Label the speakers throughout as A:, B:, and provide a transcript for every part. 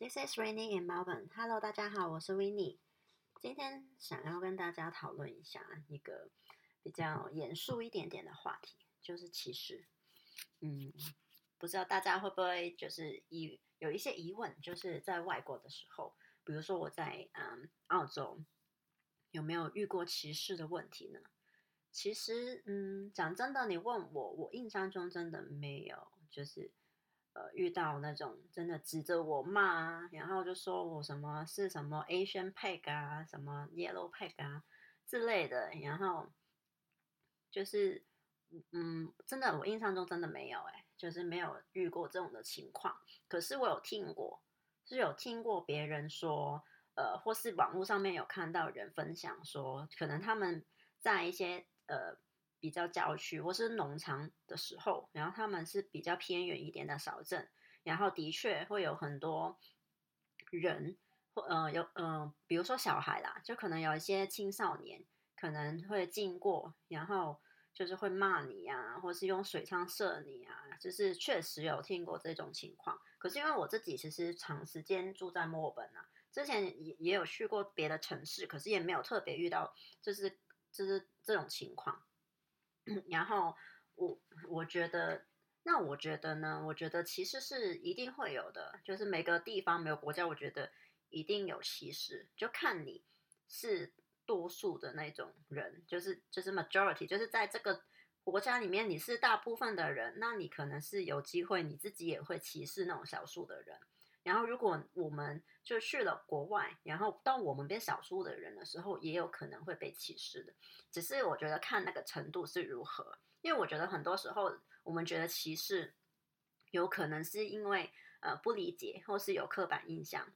A: This is Rainy in Melbourne. Hello，大家好，我是 Winnie。今天想要跟大家讨论一下一个比较严肃一点点的话题，就是歧视。嗯，不知道大家会不会就是疑有一些疑问，就是在外国的时候，比如说我在嗯澳洲，有没有遇过歧视的问题呢？其实，嗯，讲真的，你问我，我印象中真的没有，就是。呃，遇到那种真的指着我骂，然后就说我什么是什么 Asian pig 啊，什么 Yellow pig 啊之类的，然后就是嗯，真的我印象中真的没有哎，就是没有遇过这种的情况。可是我有听过，是有听过别人说，呃，或是网络上面有看到人分享说，可能他们在一些呃。比较郊区或是农场的时候，然后他们是比较偏远一点的小镇，然后的确会有很多人，或呃有呃，比如说小孩啦，就可能有一些青少年可能会经过，然后就是会骂你啊，或是用水枪射你啊，就是确实有听过这种情况。可是因为我自己其实长时间住在墨尔本啊，之前也也有去过别的城市，可是也没有特别遇到就是就是这种情况。然后我我觉得，那我觉得呢？我觉得其实是一定会有的，就是每个地方、每个国家，我觉得一定有歧视，就看你是多数的那种人，就是就是 majority，就是在这个国家里面你是大部分的人，那你可能是有机会你自己也会歧视那种少数的人。然后，如果我们就去了国外，然后到我们变少数的人的时候，也有可能会被歧视的。只是我觉得看那个程度是如何，因为我觉得很多时候我们觉得歧视有可能是因为呃不理解，或是有刻板印象。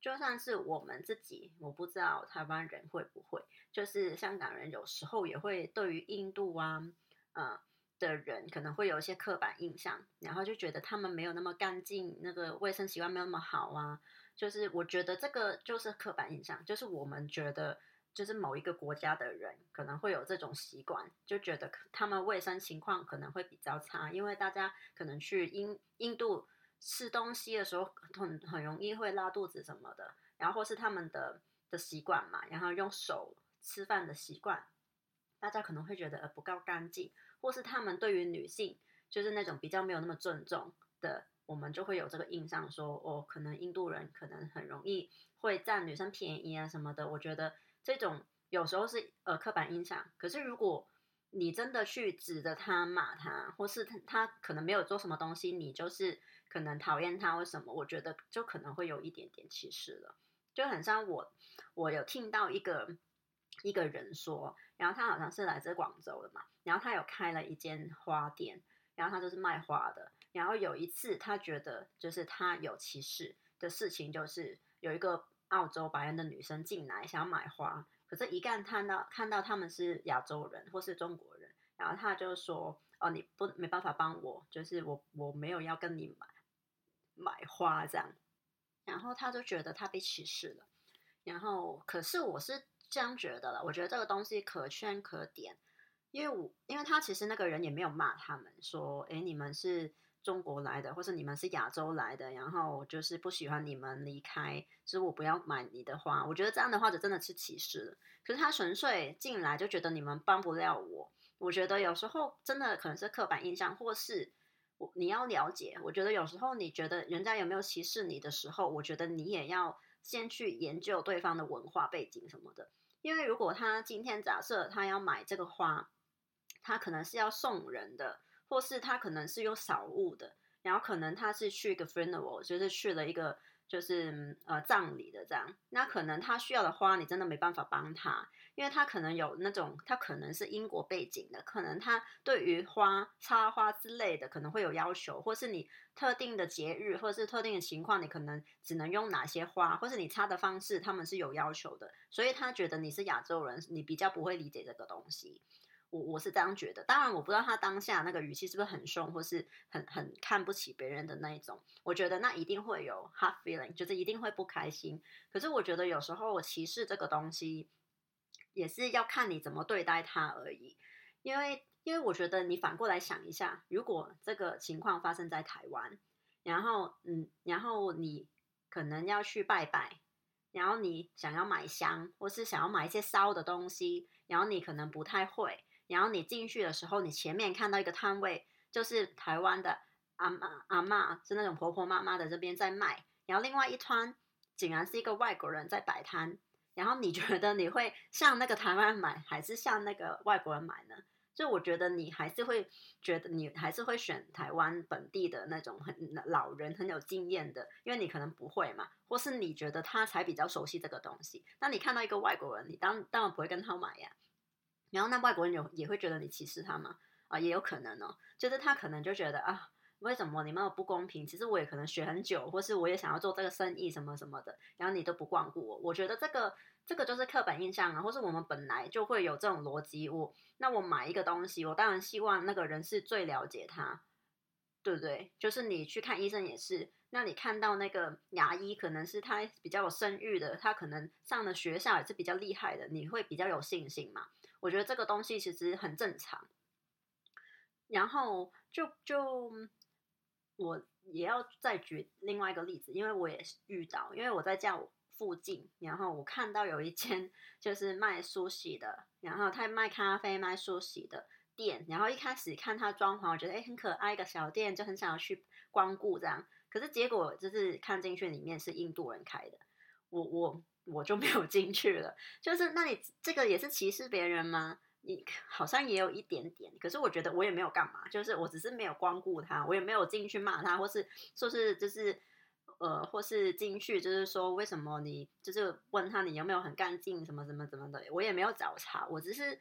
A: 就算是我们自己，我不知道台湾人会不会，就是香港人有时候也会对于印度啊，呃。的人可能会有一些刻板印象，然后就觉得他们没有那么干净，那个卫生习惯没有那么好啊。就是我觉得这个就是刻板印象，就是我们觉得就是某一个国家的人可能会有这种习惯，就觉得他们卫生情况可能会比较差，因为大家可能去印印度吃东西的时候很很容易会拉肚子什么的，然后是他们的的习惯嘛，然后用手吃饭的习惯，大家可能会觉得呃不够干净。或是他们对于女性就是那种比较没有那么尊重的，我们就会有这个印象，说哦，可能印度人可能很容易会占女生便宜啊什么的。我觉得这种有时候是呃刻板印象。可是如果你真的去指着他骂他，或是他他可能没有做什么东西，你就是可能讨厌他或什么，我觉得就可能会有一点点歧视了。就很像我，我有听到一个。一个人说，然后他好像是来自广州的嘛，然后他有开了一间花店，然后他就是卖花的。然后有一次，他觉得就是他有歧视的事情，就是有一个澳洲白人的女生进来想要买花，可是，一旦看到看到他们是亚洲人或是中国人，然后他就说：“哦，你不没办法帮我，就是我我没有要跟你买买花这样。”然后他就觉得他被歧视了。然后，可是我是。这样觉得了，我觉得这个东西可圈可点，因为我因为他其实那个人也没有骂他们说，哎，你们是中国来的，或是你们是亚洲来的，然后就是不喜欢你们离开，所以我不要买你的花。我觉得这样的话就真的是歧视了。可是他纯粹进来就觉得你们帮不了我。我觉得有时候真的可能是刻板印象，或是我你要了解。我觉得有时候你觉得人家有没有歧视你的时候，我觉得你也要先去研究对方的文化背景什么的。因为如果他今天假设他要买这个花，他可能是要送人的，或是他可能是有少物的，然后可能他是去一个 funeral，就是去了一个。就是呃葬礼的这样，那可能他需要的花，你真的没办法帮他，因为他可能有那种，他可能是英国背景的，可能他对于花插花之类的可能会有要求，或是你特定的节日或是特定的情况，你可能只能用哪些花，或是你插的方式，他们是有要求的，所以他觉得你是亚洲人，你比较不会理解这个东西。我我是这样觉得，当然我不知道他当下那个语气是不是很凶，或是很很看不起别人的那一种。我觉得那一定会有 hard feeling，就是一定会不开心。可是我觉得有时候我歧视这个东西，也是要看你怎么对待他而已。因为因为我觉得你反过来想一下，如果这个情况发生在台湾，然后嗯，然后你可能要去拜拜，然后你想要买香，或是想要买一些烧的东西，然后你可能不太会，然后你进去的时候，你前面看到一个摊位，就是台湾的阿妈阿妈，是那种婆婆妈妈的这边在卖，然后另外一摊竟然是一个外国人在摆摊，然后你 觉得你会向那个台湾买，还是向那个外国人买呢？就我觉得你还是会觉得你还是会选台湾本地的那种很老人很有经验的，因为你可能不会嘛，或是你觉得他才比较熟悉这个东西。那你看到一个外国人，你当当然不会跟他买呀。然后那外国人有也会觉得你歧视他吗？啊，也有可能哦，就是他可能就觉得啊。为什么你们有不公平？其实我也可能学很久，或是我也想要做这个生意什么什么的，然后你都不光顾我。我觉得这个这个就是刻板印象啊，或是我们本来就会有这种逻辑。我那我买一个东西，我当然希望那个人是最了解他，对不对？就是你去看医生也是，那你看到那个牙医，可能是他比较有声誉的，他可能上的学校也是比较厉害的，你会比较有信心嘛？我觉得这个东西其实很正常。然后就就。我也要再举另外一个例子，因为我也是遇到，因为我在家附近，然后我看到有一间 就是卖梳洗的，然后他卖咖啡、卖梳洗的店，然后一开始看他装潢，我觉得哎很可爱一个小店，就很想要去光顾这样，可是结果就是看进去里面是印度人开的，我我我就没有进去了，就是那你这个也是歧视别人吗？你好像也有一点点，可是我觉得我也没有干嘛，就是我只是没有光顾他，我也没有进去骂他，或是说是就是呃，或是进去就是说为什么你就是问他你有没有很干净什么什么怎么的，我也没有找茬，我只是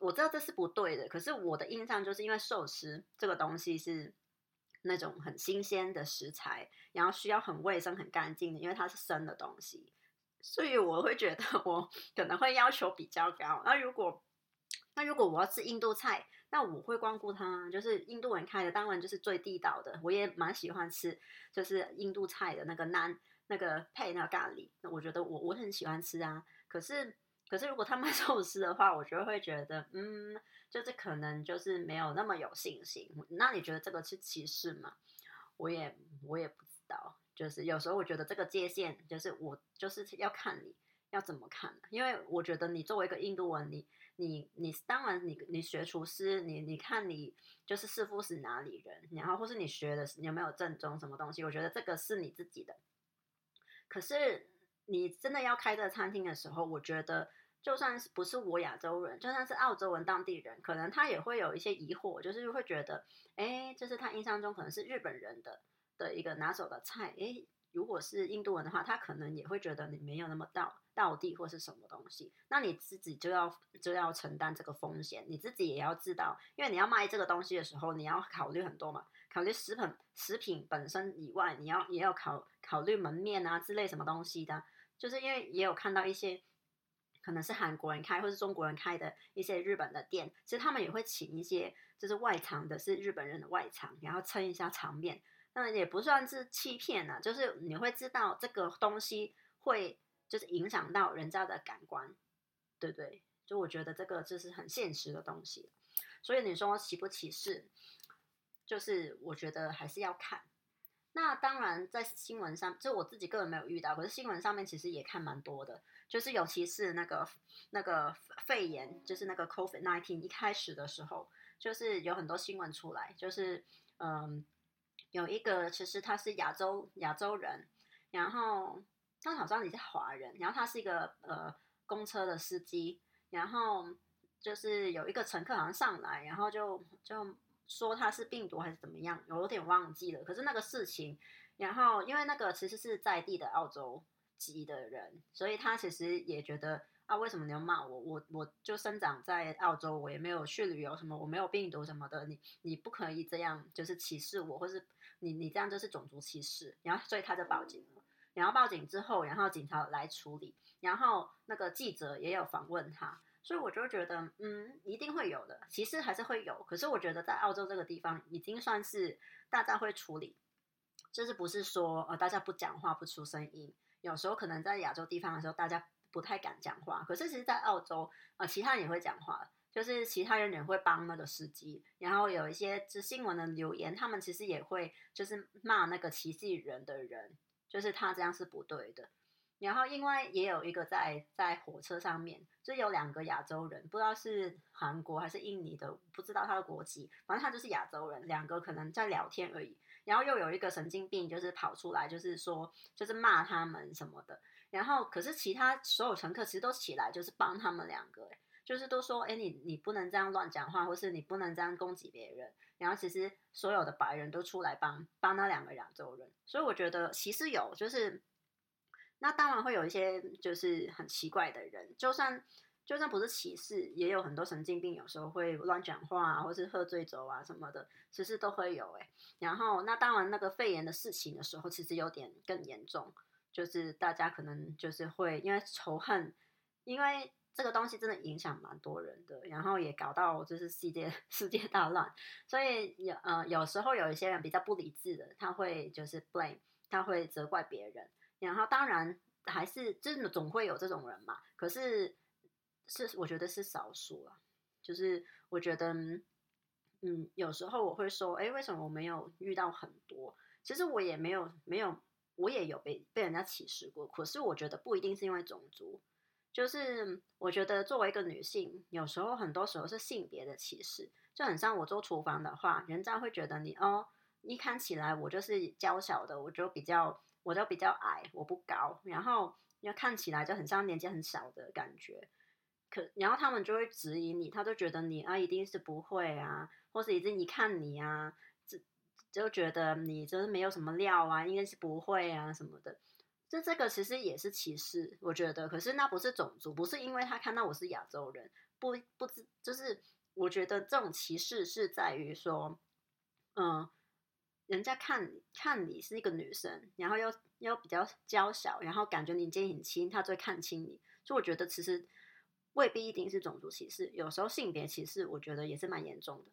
A: 我知道这是不对的，可是我的印象就是因为寿司这个东西是那种很新鲜的食材，然后需要很卫生很干净的，因为它是生的东西，所以我会觉得我可能会要求比较高，那如果。那如果我要吃印度菜，那我会光顾它，就是印度人开的，当然就是最地道的。我也蛮喜欢吃，就是印度菜的那个南那个配那个咖喱，那我觉得我我很喜欢吃啊。可是可是如果他卖 寿司的话，我就会觉得，嗯，就是可能就是没有那么有信心。那你觉得这个是歧视吗？我也我也不知道，就是有时候我觉得这个界限，就是我就是要看你要怎么看，因为我觉得你作为一个印度人，你。你你当然你你学厨师，你你看你就是师傅是哪里人，然后或是你学的有没有正宗什么东西？我觉得这个是你自己的。可是你真的要开这个餐厅的时候，我觉得就算是不是我亚洲人，就算是澳洲人当地人，可能他也会有一些疑惑，就是会觉得，哎，这是他印象中可能是日本人的的一个拿手的菜，哎。如果是印度人的话，他可能也会觉得你没有那么到到地或是什么东西，那你自己就要就要承担这个风险，你自己也要知道，因为你要卖这个东西的时候，你要考虑很多嘛，考虑食品食品本身以外，你要也要考考虑门面啊之类什么东西的，就是因为也有看到一些可能是韩国人开或是中国人开的一些日本的店，其实他们也会请一些就是外场的是日本人的外场，然后撑一下场面。那也不算是欺骗呐，就是你会知道这个东西会就是影响到人家的感官，对不对？就我觉得这个就是很现实的东西，所以你说歧不歧视，就是我觉得还是要看。那当然在新闻上，就我自己个人没有遇到，可是新闻上面其实也看蛮多的，就是尤其是那个那个肺炎，就是那个 COVID nineteen 一开始的时候，就是有很多新闻出来，就是嗯。有一个其实他是亚洲亚洲人，然后他好像也是华人，然后他是一个呃公车的司机，然后就是有一个乘客好像上来，然后就就说他是病毒还是怎么样，有点忘记了。可是那个事情，然后因为那个其实是在地的澳洲籍的人，所以他其实也觉得。啊，为什么你要骂我？我我就生长在澳洲，我也没有去旅游什么，我没有病毒什么的，你你不可以这样，就是歧视我，或是你你这样就是种族歧视。然后所以他就报警了，然后报警之后，然后警察来处理，然后那个记者也有访问他，所以我就觉得，嗯，一定会有的，歧视还是会有。可是我觉得在澳洲这个地方已经算是大家会处理，就是不是说呃大家不讲话不出声音，有时候可能在亚洲地方的时候大家。不太敢讲话，可是其实，在澳洲，呃，其他人也会讲话，就是其他人也会帮那个司机，然后有一些是新闻的留言，他们其实也会就是骂那个歧视人的人，就是他这样是不对的。然后因为也有一个在在火车上面，就有两个亚洲人，不知道是韩国还是印尼的，不知道他的国籍，反正他就是亚洲人，两个可能在聊天而已。然后又有一个神经病，就是跑出来，就是说，就是骂他们什么的。然后可是其他所有乘客其实都起来，就是帮他们两个，就是都说，哎，你你不能这样乱讲话，或是你不能这样攻击别人。然后其实所有的白人都出来帮帮那两个亚洲人，所以我觉得其实有，就是那当然会有一些就是很奇怪的人，就算就算不是歧视，也有很多神经病，有时候会乱讲话啊，或是喝醉酒啊什么的，其实都会有哎。然后那当然那个肺炎的事情的时候，其实有点更严重，就是大家可能就是会因为仇恨，因为。这个东西真的影响蛮多人的，然后也搞到就是世界 世界大乱，所以有呃有时候有一些人比较不理智的，他会就是 blame，他会责怪别人，然后当然还是真的总会有这种人嘛，可是是我觉得是少数啊，就是我觉得嗯有时候我会说，哎，为什么我没有遇到很多？其实我也没有没有，我也有被被人家歧视过，可是我觉得不一定是因为种族。就是我觉得作为一个女性，有时候很多时候是性别的歧视，就很像我做厨房的话，人家会觉得你哦，一看起来我就是娇小的，我就比较我就比较矮，我不高，然后要看起来就很像年纪很小的感觉，可然后他们就会质疑你，他就觉得你啊一定是不会啊，或是已经一看你啊，就就觉得你就是没有什么料啊，应该是不会啊什么的。就这个其实也是歧视，我觉得。可是那不是种族，不是因为他看到我是亚洲人，不不知就是我觉得这种歧视是在于说，嗯，人家看看你是一个女生，然后又又比较娇小，然后感觉你肩很轻，他就会看轻你。所以我觉得其实未必一定是种族歧视，有时候性别歧视，我觉得也是蛮严重的。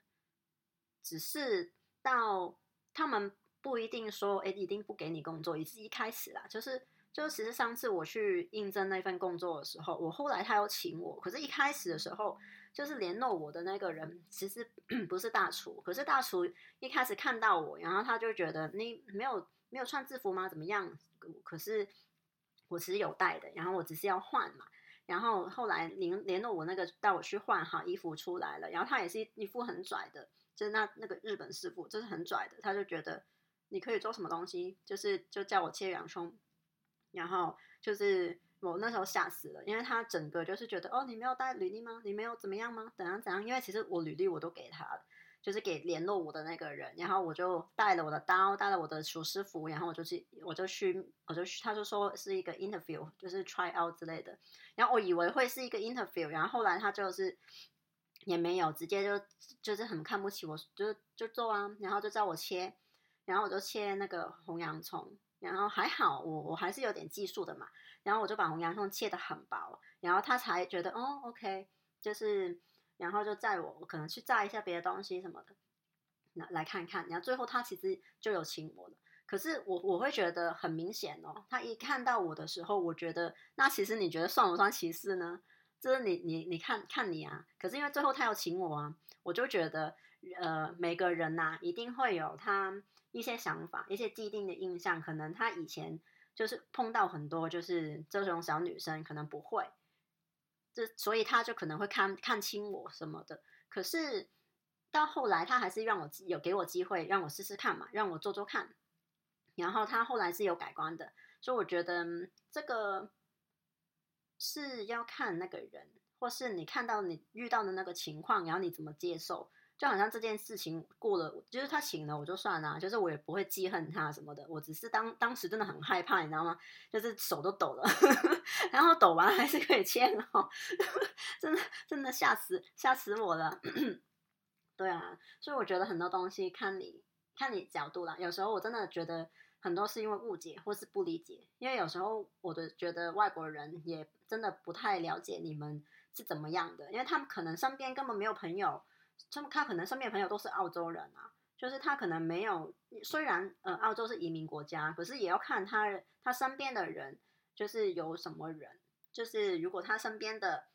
A: 只是到他们。不一定说，哎，一定不给你工作，也是一开始啦，就是，就其实上次我去应征那份工作的时候，我后来他有请我，可是一开始的时候，就是联络我的那个人其实 不是大厨，可是大厨一开始看到我，然后他就觉得你没有没有穿制服吗？怎么样？可是我其实有带的，然后我只是要换嘛，然后后来联联络我那个带我去换好衣服出来了，然后他也是一副很拽的，就是那那个日本师傅，就是很拽的，他就觉得。你可以做什么东西？就是就叫我切洋葱，然后就是我那时候吓死了，因为他整个就是觉得哦，你没有带履历吗？你没有怎么样吗？怎样怎样？因为其实我履历我都给他了，就是给联络我的那个人，然后我就带了我的刀，带了我的厨师服，然后我就去，我就去，我就去，他就说是一个 interview，就是 try out 之类的，然后我以为会是一个 interview，然后后来他就是也没有，直接就就是很看不起我，就就做啊，然后就叫我切。然后我就切那个红洋葱，然后还好我我还是有点技术的嘛，然后我就把红洋葱切的很薄，然后他才觉得哦，OK，就是然后就载我可能去炸一下别的东西什么的，那来看看，然后最后他其实就有请我了，可是我我会觉得很明显哦，他一看到我的时候，我觉得那其实你觉得算不算歧视呢？就是你你你看看你啊，可是因为最后他要请我啊，我就觉得呃每个人呐一定会有他。一些想法，一些既定的印象，可能他以前就是碰到很多，就是这种小女生可能不会，这所以他就可能会看看清我什么的。可是到后来，他还是让我有给我机会，让我试试看嘛，让我做做看。然后他后来是有改观的，所以我觉得这个是要看那个人，或是你看到你遇到的那个情况，然后你怎么接受。就好像这件事情过了，就是他醒了，我就算了，就是我也不会记恨他什么的。我只是当当时真的很害怕，你知道吗？就是手都抖了，然后抖完还是可以切哦，真的真的吓死吓死我了。对啊，所以我觉得很多东西看你看你角度啦。有时候我真的觉得很多是因为误解或是不理解，因为有时候我的觉得外国人也真的不太了解你们是怎么样的，因为他们可能身边根本没有朋友。他们他可能身边朋友都是澳洲人啊，就是他可能没有，虽然呃澳洲是移民国家，可是也要看他他身边的人就是有什么人，就是如果他身边的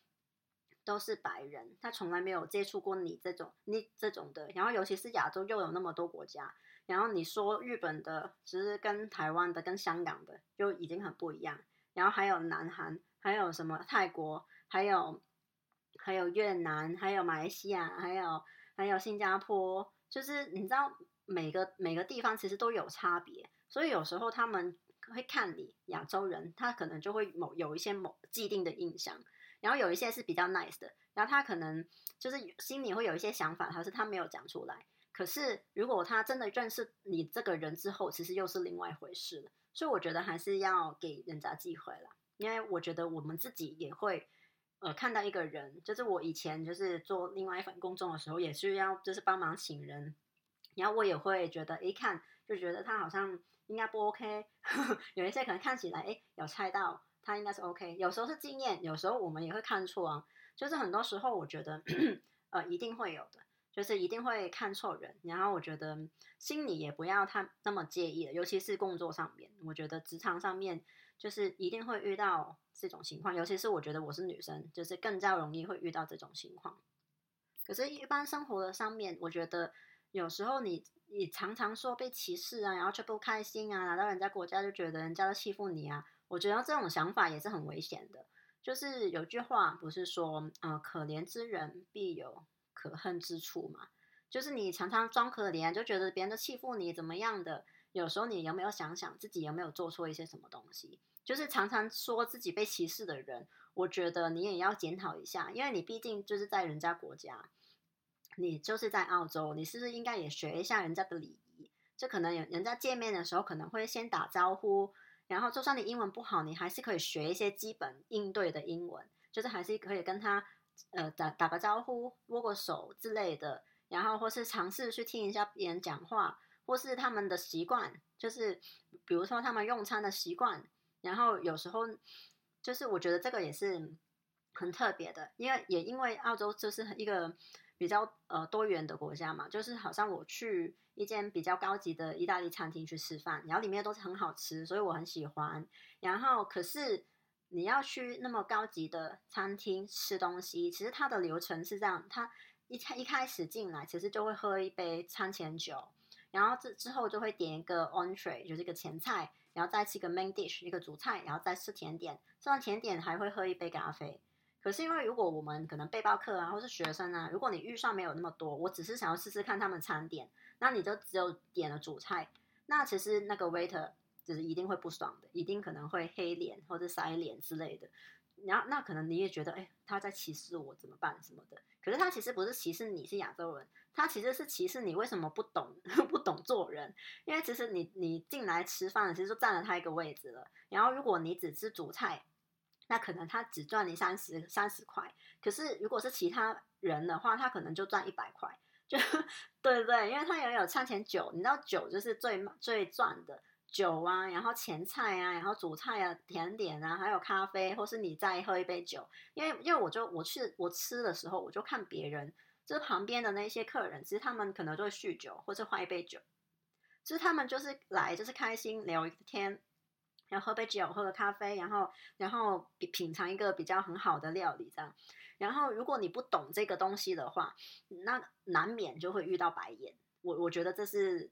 A: 都是白人，他从来没有接触过你这种你这种的，然后尤其是亚洲又有那么多国家，然后你说日本的，其实跟台湾的、跟香港的就已经很不一样。然后还有南韩，还有什么泰国，还有还有越南，还有马来西亚，还有还有新加坡，就是你知道每个每个地方其实都有差别，所以有时候他们会看你亚洲人，他可能就会某有一些某既定的印象，然后有一些是比较 nice 的，然后他可能就是心里会有一些想法，可是他没有讲出来。可是，如果他真的认识你这个人之后，其实又是另外一回事了。所以我觉得还是要给人家机会了，因为我觉得我们自己也会，呃，看到一个人，就是我以前就是做另外一份工作的时候，也是要就是帮忙请人，然后我也会觉得，一看就觉得他好像应该不 OK，有一些可能看起来，哎，有猜到他应该是 OK，有时候是经验，有时候我们也会看错啊，就是很多时候我觉得，呃，一定会有的。就是一定会看错人，然后我觉得心里也不要太那么介意了，尤其是工作上面，我觉得职场上面就是一定会遇到这种情况，尤其是我觉得我是女生，就是更加容易会遇到这种情况。可是，一般生活的上面，我觉得有时候你你常常说被歧视啊，然后却不开心啊，来到人家国家就觉得人家都欺负你啊，我觉得这种想法也是很危险的。就是有句话不是说，呃，可怜之人必有。可恨之处嘛，就是你常常装可怜，就觉得别人都欺负你怎么样的。有时候你有没有想想自己有没有做错一些什么东西？就是常常说自己被歧视的人，我觉得你也要检讨一下，因为你毕竟就是在人家国家，你就是在澳洲，你是不是应该也学一下人家的礼仪？就可能有人家见面的时候可能会先打招呼，然后就算你英文不好，你还是可以学一些基本应对的英文，就是还是可以跟他。呃，打打个招呼，握个手之类的，然后或是尝试去听一下别人讲话，或是他们的习惯，就是比如说他们用餐的习惯，然后有时候就是我觉得这个也是很特别的，因为也因为澳洲就是一个比较呃多元的国家嘛，就是好像我去一间比较高级的意大利餐厅去吃饭，然后里面都是很好吃，所以我很喜欢，然后可是。你要去那么高级的餐厅吃东西，其实它的流程是这样：它一开一开始进来，其实就会喝一杯餐前酒，然后之之后就会点一个 entree，就是一个前菜，然后再吃一个 main dish，一个主菜，然后再吃甜点。吃完甜点还会喝一杯咖啡。可是因为如果我们可能背包客啊，或是学生啊，如果你预算没有那么多，我只是想要试试看他们餐点，那你就只有点了主菜，那其实那个 waiter。就是一定会不爽的，一定可能会黑脸或者塞脸之类的。然后那可能你也觉得，哎，他在歧视我怎么办什么的？可是他其实不是歧视你是亚洲人，他其实是歧视你为什么不懂 不懂做人。因为其实你你进来吃饭，其实就占了他一个位置了。然后如果你只吃主菜，那可能他只赚你三十三十块。可是如果是其他人的话，他可能就赚一百块。就对对，因为他也有餐前酒，你知道酒就是最最赚的。酒啊，然后前菜啊，然后主菜啊，甜点啊，还有咖啡，或是你再喝一杯酒。因为因为我就我去我吃的时候，我就看别人，就是旁边的那些客人，其实他们可能都会酗酒，或者换一杯酒。其实他们就是来就是开心聊一天，然后喝杯酒，喝个咖啡，然后然后品品尝一个比较很好的料理这样。然后如果你不懂这个东西的话，那难免就会遇到白眼。我我觉得这是。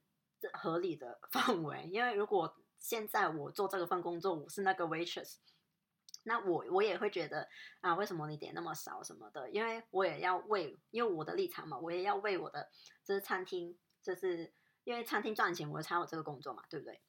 A: 合理的 范围，因为如果现在我做这个份工作，我是那个 waitress，那我我也会觉得啊，为什么你点那么少什么的？因为我也要为，因为我的立场嘛，我也要为我的就是餐厅，就是因为餐厅赚钱，我才有这个工作嘛，对不对？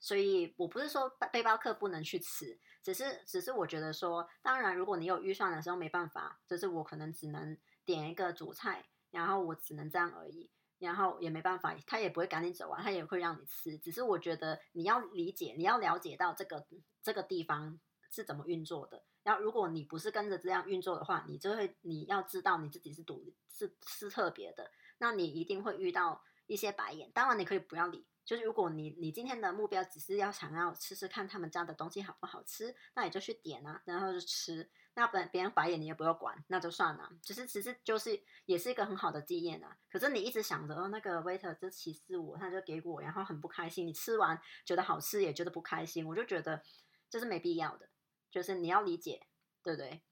A: 所以我不是说背包客不能去吃，只是只是我觉得说，当然如果你有预算的时候没办法，就是我可能只能点一个主菜，然后我只能这样而已。然后也没办法，他也不会赶你走啊，他也会让你吃。只是我觉得你要理解，你要了解到这个这个地方是怎么运作的。然后如果你不是跟着这样运作的话，你就会你要知道你自己是独是是特别的，那你一定会遇到一些白眼。当然你可以不要理，就是如果你你今天的目标只是要想要吃吃看他们家的东西好不好吃，那你就去点啊，然后就吃。那本别人白眼你也不要管，那就算了。只是其实就是也是一个很好的经验啊。可是你一直想着哦，那个 waiter 就歧视我，他就给我，然后很不开心。你吃完觉得好吃，也觉得不开心，我就觉得这是没必要的。就是你要理解，对不对？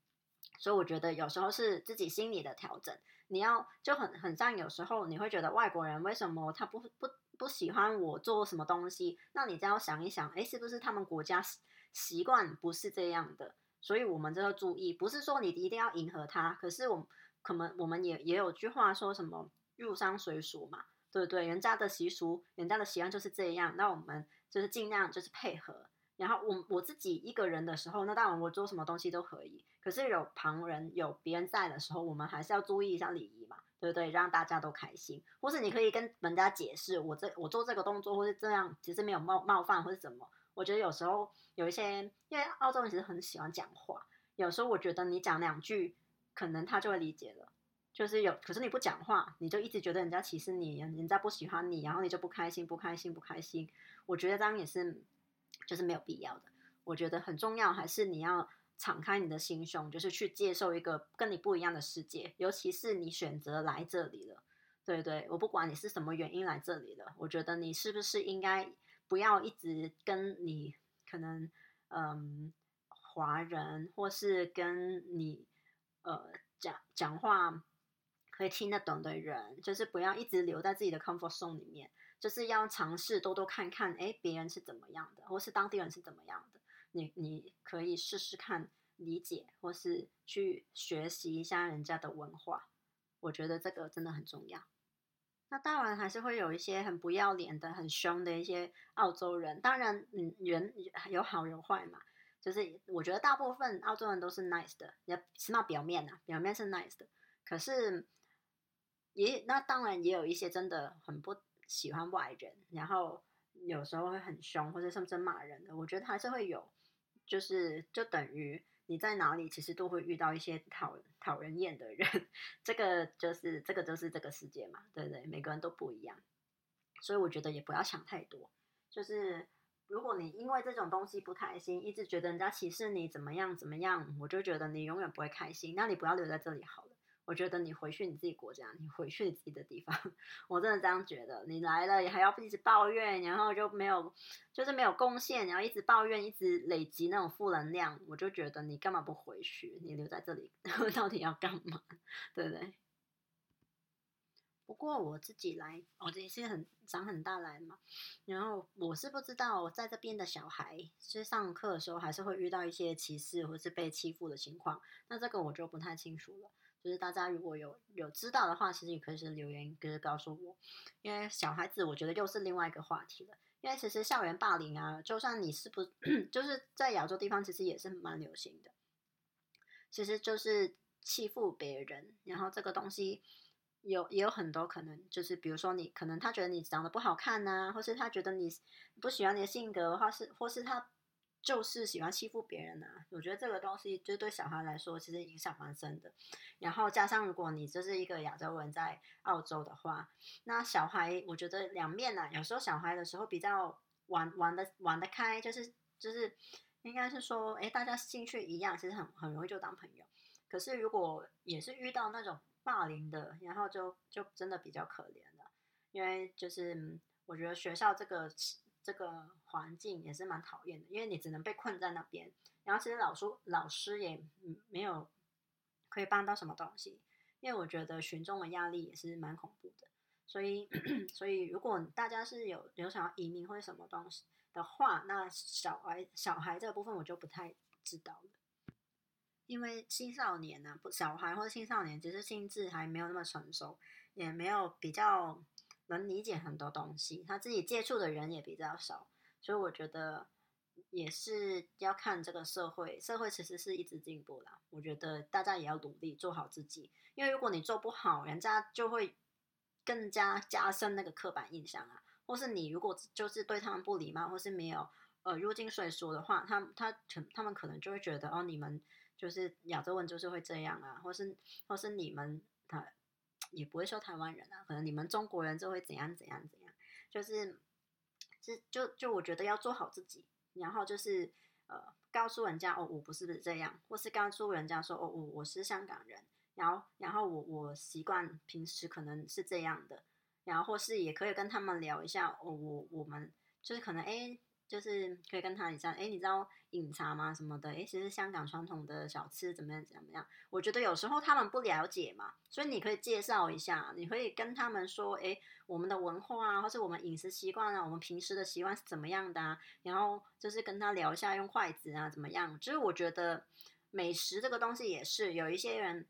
A: 所以我觉得有时候是自己心理的调整。你要就很很像有时候你会觉得外国人为什么他不不不喜欢我做什么东西？那你就要想一想，哎，是不是他们国家习惯不是这样的？所以我们就要注意，不是说你一定要迎合他，可是我可能我们也也有句话说什么入乡随俗嘛，对不对？人家的习俗，人家的习惯就是这样，那我们就是尽量就是配合。然后我我自己一个人的时候，那当然我做什么东西都可以。可是有旁人有别人在的时候，我们还是要注意一下礼仪嘛，对不对？让大家都开心。或是你可以跟人家解释，我这我做这个动作或是这样，其实没有冒冒犯或是怎么。我觉得有时候有一些，因为澳洲人其实很喜欢讲话，有时候我觉得你讲两句，可能他就会理解了。就是有，可是你不讲话，你就一直觉得人家歧视你，人家不喜欢你，然后你就不开心，不开心，不开心。我觉得这样也是。就是没有必要的，我觉得很重要，还是你要敞开你的心胸，就是去接受一个跟你不一样的世界。尤其是你选择来这里了，对对，我不管你是什么原因来这里了，我觉得你是不是应该不要一直跟你可能嗯华人或是跟你呃讲讲话可以听得懂的人，就是不要一直留在自己的 comfort zone 里面。就是要尝试多多看看，哎，别人是怎么样的，或是当地人是怎么样的，你你可以试试看理解，或是去学习一下人家的文化。我觉得这个真的很重要。那当然还是会有一些很不要脸的、很凶的一些澳洲人。当然，嗯，人有好有坏嘛。就是我觉得大部分澳洲人都是 nice 的，也起码表面啊，表面是 nice 的。可是也那当然也有一些真的很不。喜欢外人，然后有时候会很凶，或者甚至骂人的，我觉得还是会有，就是就等于你在哪里，其实都会遇到一些讨讨人厌的人。这个就是这个就是这个世界嘛，对不对？每个人都不一样，所以我觉得也不要想太多。就是如果你因为这种东西不开心，一直觉得人家歧视你怎么样怎么样，我就觉得你永远不会开心。那你不要留在这里好了。我觉得你回去你自己国家，你回去你自己的地方，我真的这样觉得。你来了也还要一直抱怨，然后就没有，就是没有贡献，然后一直抱怨，一直累积那种负能量，我就觉得你干嘛不回去？你留在这里 到底要干嘛？对不对？不过我自己来，我这己是很长很大来嘛，然后我是不知道我在这边的小孩，是上课的时候还是会遇到一些歧视或是被欺负的情况，那这个我就不太清楚了。就是大家如果有有知道的话，其实也可以是留言，就是告诉我。因为小孩子，我觉得又是另外一个话题了。因为其实校园霸凌啊，就算你是不，就是在亚洲地方，其实也是蛮流行的。其实就是欺负别人，然后这个东西有也有很多可能，就是比如说你可能他觉得你长得不好看呐，或是他觉得你不喜欢你的性格，或是或是他。就是喜欢欺负别人啊！我觉得这个东西就对小孩来说，其实影响蛮深的。然后加上如果你这是一个亚洲人在澳洲的话，那小孩我觉得两面啊，有时候小孩的时候比较玩玩的玩得开，就是就是应该是说，哎，大家兴趣一样，其实很很容易就当朋友。可是如果也是遇到那种霸凌的，然后就就真的比较可怜了，因为就是我觉得学校这个。这个环境也是蛮讨厌的，因为你只能被困在那边，然后其实老师老师也没有可以帮到什么东西，因为我觉得群众的压力也是蛮恐怖的，所以 所以如果大家是有有想要移民或者什么东西的话，那小孩小孩这个部分我就不太知道了，因为青少年呢，小孩或者青少年其实心智还没有那么成熟，也没有比较。能理解很多东西，他自己接触的人也比较少，所以我觉得也是要看这个社会，社会其实是一直进步啦。我觉得大家也要努力做好自己，因为如果你做不好，人家就会更加加深那个刻板印象啊。或是你如果就是对他们不礼貌，或是没有呃入境税收的话，他他可他们可能就会觉得哦，你们就是亚洲人就是会这样啊，或是或是你们他。也不会说台湾人啊，可能你们中国人就会怎样怎样怎样，就是，是就就我觉得要做好自己，然后就是呃告诉人家哦我不是这样，或是告诉人家说哦我我是香港人，然后然后我我习惯平时可能是这样的，然后或是也可以跟他们聊一下哦我我们就是可能哎就是可以跟他一下，哎，你知道饮茶吗？什么的？哎，其实香港传统的小吃怎么样？怎么样？我觉得有时候他们不了解嘛，所以你可以介绍一下，你可以跟他们说，哎，我们的文化啊，或是我们饮食习惯啊，我们平时的习惯是怎么样的啊？然后就是跟他聊一下用筷子啊怎么样？就是我觉得美食这个东西也是有一些人，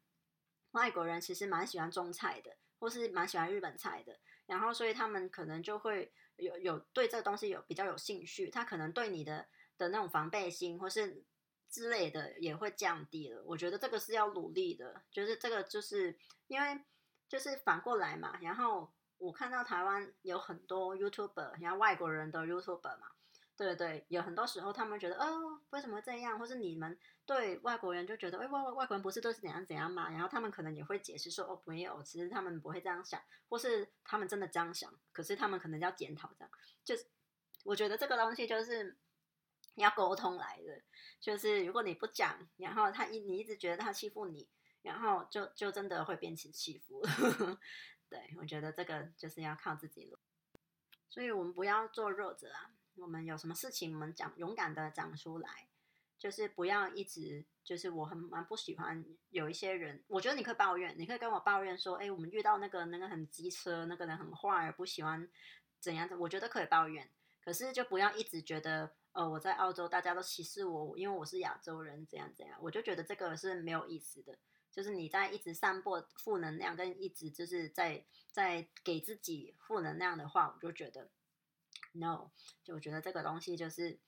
A: 外国人其实蛮喜欢中菜的，或是蛮喜欢日本菜的。然后，所以他们可能就会有有对这个东西有比较有兴趣，他可能对你的的那种防备心或是之类的也会降低了。我觉得这个是要努力的，就是这个就是因为就是反过来嘛。然后我看到台湾有很多 YouTuber，然后外国人的 YouTuber 嘛。对对，有很多时候他们觉得，哦，为什么这样？或是你们对外国人就觉得，哎，外外外国人不是都是怎样怎样嘛？然后他们可能也会解释说，哦，没有，其实他们不会这样想，或是他们真的这样想，可是他们可能要检讨这样。就是我觉得这个东西就是要沟通来的，就是如果你不讲，然后他一你一直觉得他欺负你，然后就就真的会变成欺负。对我觉得这个就是要靠自己了，所以我们不要做弱者啊。我们有什么事情，我们讲勇敢的讲出来，就是不要一直就是我很蛮不喜欢有一些人，我觉得你可以抱怨，你可以跟我抱怨说，哎，我们遇到那个那个很机车，那个人很坏，不喜欢怎样的，我觉得可以抱怨，可是就不要一直觉得，呃，我在澳洲大家都歧视我，因为我是亚洲人，怎样怎样，我就觉得这个是没有意思的，就是你在一直散播负能量，跟一直就是在在给自己负能量的话，我就觉得。No，就我觉得这个东西就是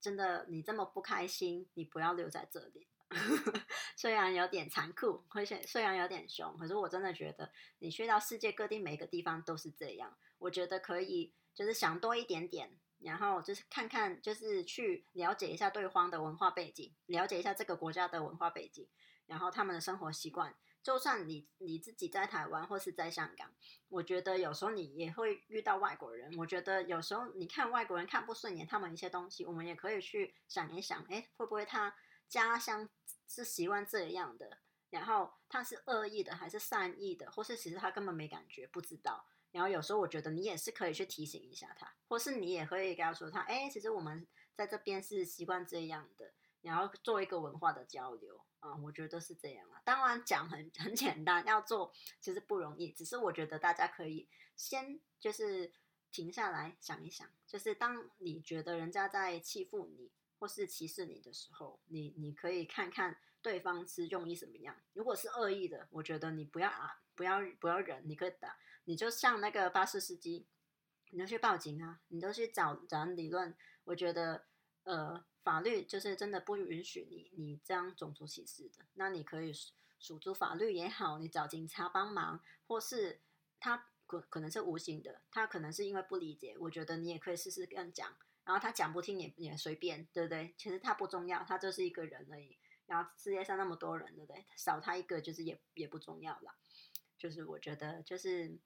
A: 真的，你这么不开心，你不要留在这里。虽然有点残酷，而且虽然有点凶，可是我真的觉得你去到世界各地每个地方都是这样。我觉得可以，就是想多一点点，然后就是看看，就是去了解一下对方的文化背景，了解一下这个国家的文化背景，然后他们的生活习惯。就算你你自己在台湾或是在香港，我觉得有时候你也会遇到外国人。我觉得有时候你看外国人看不顺眼，他们一些东西，我们也可以去想一想，哎，会不会他家乡是习惯这样的？然后他是恶意的还是善意的？或是其实他根本没感觉，不知道。然后有时候我觉得你也是可以去提醒一下他，或是你也可以跟他说他，哎，其实我们在这边是习惯这样的，然后做一个文化的交流。啊，我觉得是这样啊。当然讲很 很简单，要做其实不容易。只是我觉得大家可以先就是停下来想一想，就是当你觉得人家在欺负你或是歧视你的时候，你你可以看看对方是用意什么样。如果是恶意的，我觉得你不要啊，不要不要忍，你可以打，你就像那个巴士司机，你就去报警啊，你都去找找理论。我觉得呃。法律就是真的不允许你你这样种族歧视的，那你可以诉诸法律也好，你找警察帮忙，或是他可可能是无形的，他可能是因为不理解，我觉得你也可以试试跟讲，然后他讲不听也也随便，对不对？其实他不重要，他就是一个人而已。然后世界上那么多人，对不对？少他一个就是也也不重要了。就是我觉得就是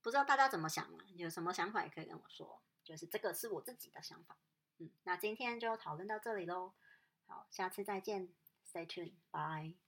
A: 不知道大家怎么想啊？有什么想法也可以跟我说，就是这个是我自己的想法。嗯，那今天就讨论到这里喽。好，下次再见，Stay tuned，bye。